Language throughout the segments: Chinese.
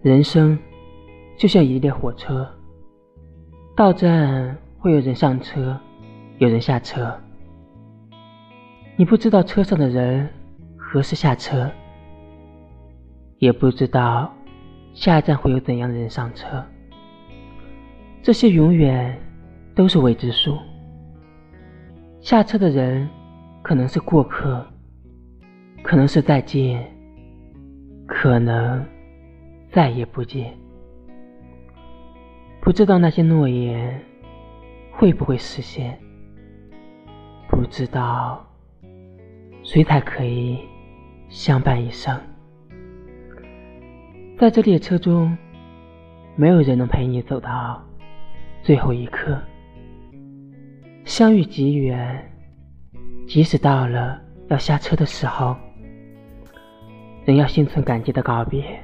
人生就像一列火车，到站会有人上车，有人下车。你不知道车上的人何时下车，也不知道下一站会有怎样的人上车。这些永远都是未知数。下车的人可能是过客，可能是再见，可能再也不见。不知道那些诺言会不会实现，不知道谁才可以相伴一生。在这列车中，没有人能陪你走到。最后一刻，相遇极远，即使到了要下车的时候，仍要心存感激的告别。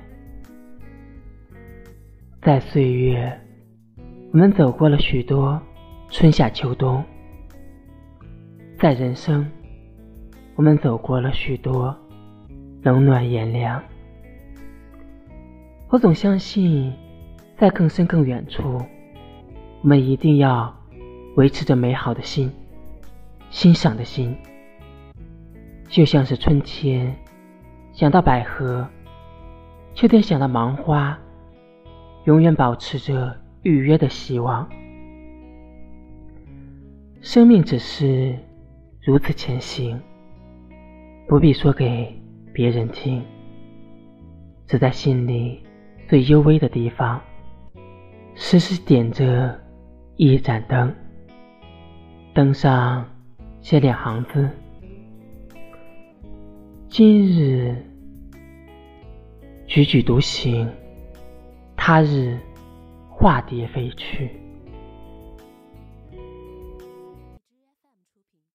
在岁月，我们走过了许多春夏秋冬；在人生，我们走过了许多冷暖炎凉。我总相信，在更深更远处。我们一定要维持着美好的心，欣赏的心，就像是春天想到百合，秋天想到芒花，永远保持着预约的希望。生命只是如此前行，不必说给别人听，只在心里最幽微的地方，时时点着。一盏灯，灯上写两行字：“今日踽踽独行，他日化蝶飞去。”